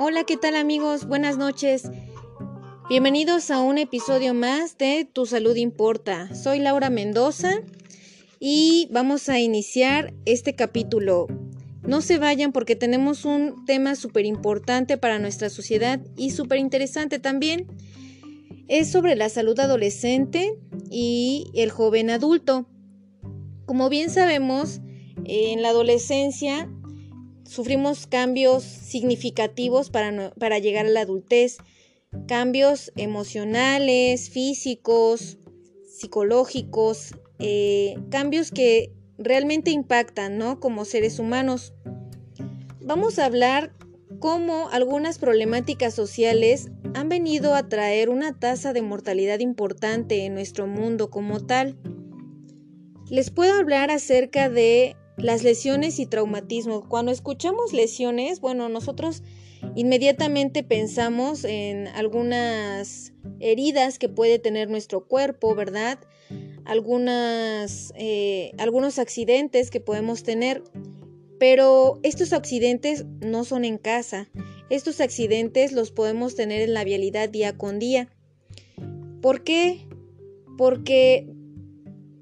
Hola, ¿qué tal amigos? Buenas noches. Bienvenidos a un episodio más de Tu Salud Importa. Soy Laura Mendoza y vamos a iniciar este capítulo. No se vayan porque tenemos un tema súper importante para nuestra sociedad y súper interesante también. Es sobre la salud adolescente y el joven adulto. Como bien sabemos, en la adolescencia sufrimos cambios significativos para, para llegar a la adultez, cambios emocionales, físicos, psicológicos, eh, cambios que realmente impactan, ¿no? Como seres humanos. Vamos a hablar cómo algunas problemáticas sociales han venido a traer una tasa de mortalidad importante en nuestro mundo como tal. Les puedo hablar acerca de las lesiones y traumatismo. Cuando escuchamos lesiones, bueno, nosotros inmediatamente pensamos en algunas heridas que puede tener nuestro cuerpo, ¿verdad? Algunas, eh, algunos accidentes que podemos tener, pero estos accidentes no son en casa. Estos accidentes los podemos tener en la vialidad día con día. ¿Por qué? Porque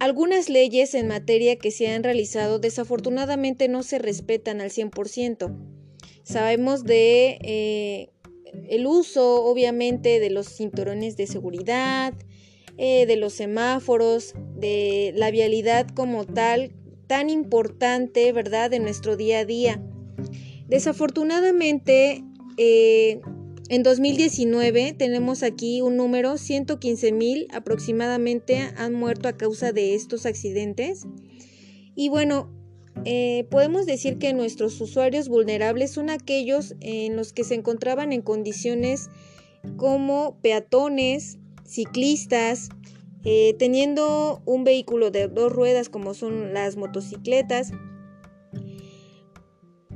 algunas leyes en materia que se han realizado desafortunadamente no se respetan al 100%. Sabemos de eh, el uso, obviamente, de los cinturones de seguridad, eh, de los semáforos, de la vialidad como tal, tan importante, ¿verdad?, de nuestro día a día. Desafortunadamente, eh, en 2019 tenemos aquí un número, 115 mil aproximadamente han muerto a causa de estos accidentes. Y bueno, eh, podemos decir que nuestros usuarios vulnerables son aquellos en los que se encontraban en condiciones como peatones, ciclistas, eh, teniendo un vehículo de dos ruedas como son las motocicletas,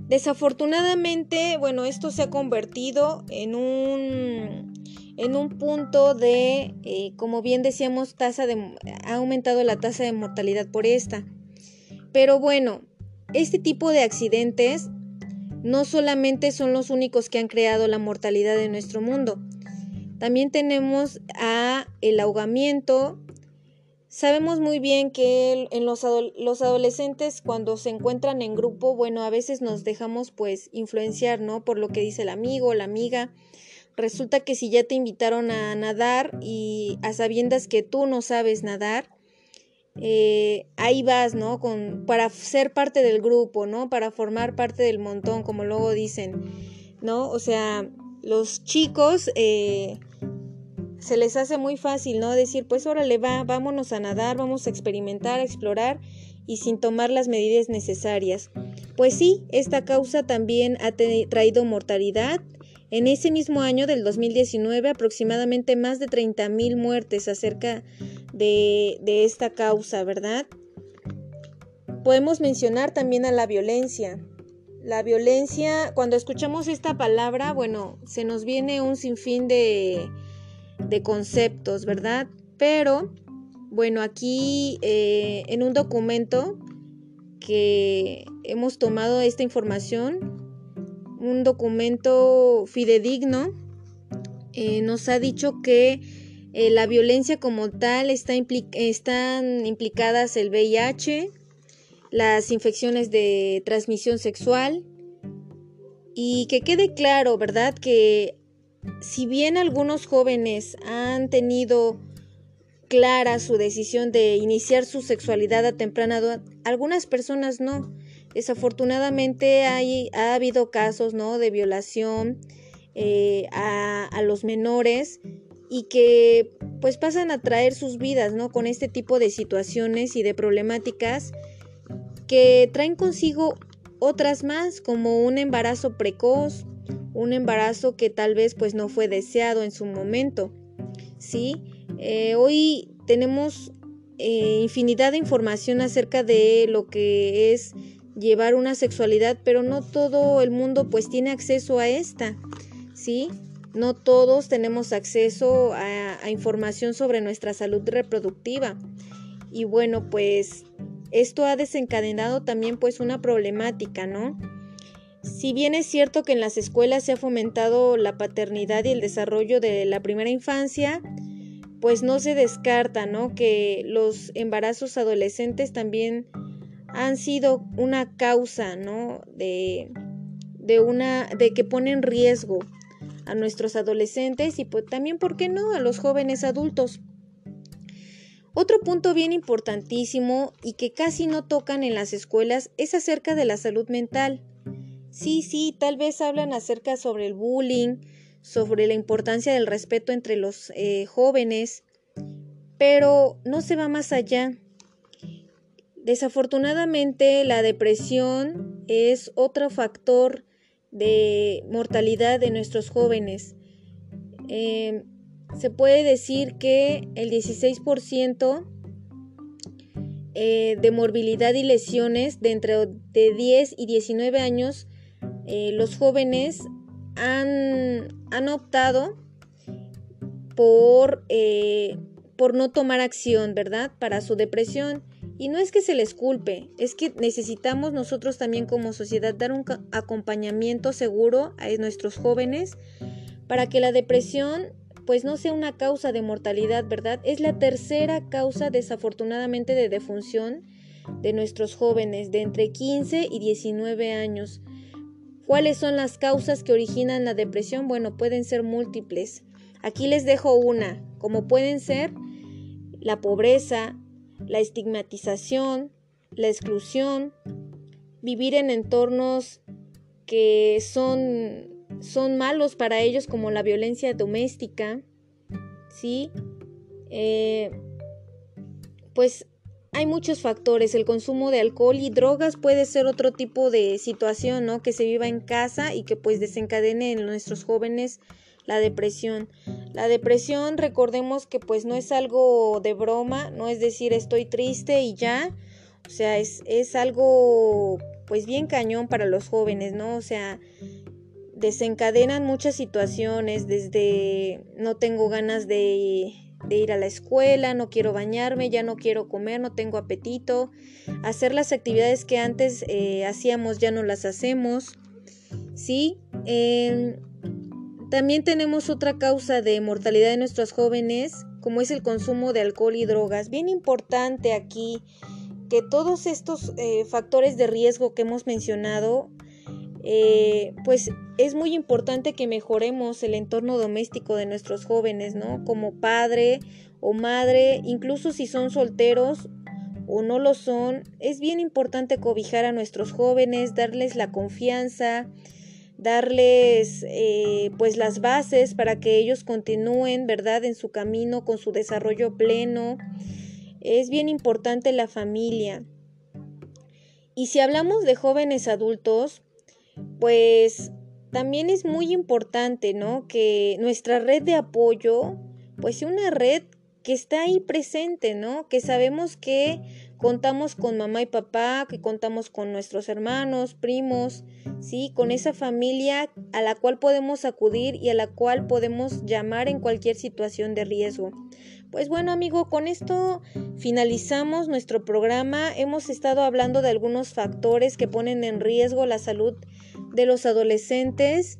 Desafortunadamente, bueno, esto se ha convertido en un, en un punto de, eh, como bien decíamos, tasa de, ha aumentado la tasa de mortalidad por esta. Pero bueno, este tipo de accidentes no solamente son los únicos que han creado la mortalidad en nuestro mundo. También tenemos a el ahogamiento, Sabemos muy bien que en los, los, adolescentes cuando se encuentran en grupo, bueno, a veces nos dejamos pues influenciar, ¿no? Por lo que dice el amigo la amiga. Resulta que si ya te invitaron a nadar y a sabiendas que tú no sabes nadar, eh, ahí vas, ¿no? Con, para ser parte del grupo, ¿no? Para formar parte del montón, como luego dicen, ¿no? O sea, los chicos eh, se les hace muy fácil, ¿no? Decir, pues órale, va, vámonos a nadar, vamos a experimentar, a explorar y sin tomar las medidas necesarias. Pues sí, esta causa también ha traído mortalidad. En ese mismo año del 2019, aproximadamente más de 30.000 muertes acerca de, de esta causa, ¿verdad? Podemos mencionar también a la violencia. La violencia, cuando escuchamos esta palabra, bueno, se nos viene un sinfín de, de conceptos, ¿verdad? Pero, bueno, aquí eh, en un documento que hemos tomado esta información, un documento fidedigno, eh, nos ha dicho que eh, la violencia como tal está están implicadas el VIH, las infecciones de transmisión sexual y que quede claro, ¿verdad? Que si bien algunos jóvenes han tenido clara su decisión de iniciar su sexualidad a temprana edad, algunas personas no. Desafortunadamente hay, ha habido casos ¿no? de violación eh, a, a, los menores y que pues pasan a traer sus vidas ¿no? con este tipo de situaciones y de problemáticas que traen consigo otras más como un embarazo precoz, un embarazo que tal vez pues no fue deseado en su momento. ¿sí? Eh, hoy tenemos eh, infinidad de información acerca de lo que es llevar una sexualidad, pero no todo el mundo pues tiene acceso a esta, ¿sí? No todos tenemos acceso a, a información sobre nuestra salud reproductiva. Y bueno, pues esto ha desencadenado también pues una problemática, ¿no? Si bien es cierto que en las escuelas se ha fomentado la paternidad y el desarrollo de la primera infancia, pues no se descarta, ¿no? Que los embarazos adolescentes también han sido una causa, ¿no? De, de una, de que pone en riesgo a nuestros adolescentes y pues también, ¿por qué no?, a los jóvenes adultos. Otro punto bien importantísimo y que casi no tocan en las escuelas es acerca de la salud mental. Sí, sí, tal vez hablan acerca sobre el bullying, sobre la importancia del respeto entre los eh, jóvenes, pero no se va más allá. Desafortunadamente, la depresión es otro factor de mortalidad de nuestros jóvenes. Eh, se puede decir que el 16% eh, de morbilidad y lesiones de entre de 10 y 19 años, los jóvenes han, han optado por, eh, por no tomar acción, ¿verdad? Para su depresión. Y no es que se les culpe, es que necesitamos nosotros también como sociedad dar un acompañamiento seguro a nuestros jóvenes para que la depresión pues no sea una causa de mortalidad, ¿verdad? Es la tercera causa desafortunadamente de defunción de nuestros jóvenes de entre 15 y 19 años. ¿Cuáles son las causas que originan la depresión? Bueno, pueden ser múltiples. Aquí les dejo una, como pueden ser la pobreza, la estigmatización, la exclusión, vivir en entornos que son, son malos para ellos como la violencia doméstica, ¿sí? Eh, pues hay muchos factores. El consumo de alcohol y drogas puede ser otro tipo de situación, ¿no? Que se viva en casa y que pues desencadene en nuestros jóvenes la depresión. La depresión, recordemos que pues no es algo de broma, no es decir estoy triste y ya. O sea, es, es algo pues bien cañón para los jóvenes, ¿no? O sea, desencadenan muchas situaciones, desde no tengo ganas de de ir a la escuela, no quiero bañarme, ya no quiero comer, no tengo apetito. Hacer las actividades que antes eh, hacíamos ya no las hacemos. ¿Sí? También tenemos otra causa de mortalidad de nuestros jóvenes, como es el consumo de alcohol y drogas. Bien importante aquí que todos estos eh, factores de riesgo que hemos mencionado eh, pues es muy importante que mejoremos el entorno doméstico de nuestros jóvenes, ¿no? Como padre o madre, incluso si son solteros o no lo son, es bien importante cobijar a nuestros jóvenes, darles la confianza, darles eh, pues las bases para que ellos continúen, ¿verdad?, en su camino con su desarrollo pleno. Es bien importante la familia. Y si hablamos de jóvenes adultos, pues también es muy importante, ¿no? Que nuestra red de apoyo, pues sea una red que está ahí presente, ¿no? Que sabemos que contamos con mamá y papá, que contamos con nuestros hermanos, primos, ¿sí? Con esa familia a la cual podemos acudir y a la cual podemos llamar en cualquier situación de riesgo. Pues bueno, amigo, con esto finalizamos nuestro programa. Hemos estado hablando de algunos factores que ponen en riesgo la salud de los adolescentes.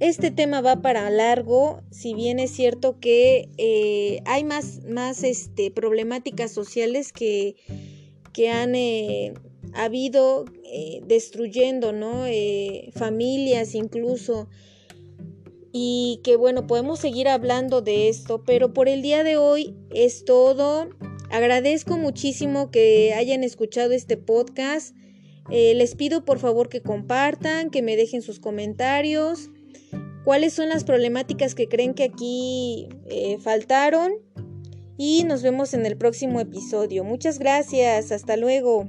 Este tema va para largo, si bien es cierto que eh, hay más, más este, problemáticas sociales que, que han eh, habido eh, destruyendo ¿no? familias incluso y que bueno, podemos seguir hablando de esto, pero por el día de hoy es todo. Agradezco muchísimo que hayan escuchado este podcast. Eh, les pido por favor que compartan, que me dejen sus comentarios, cuáles son las problemáticas que creen que aquí eh, faltaron y nos vemos en el próximo episodio. Muchas gracias, hasta luego.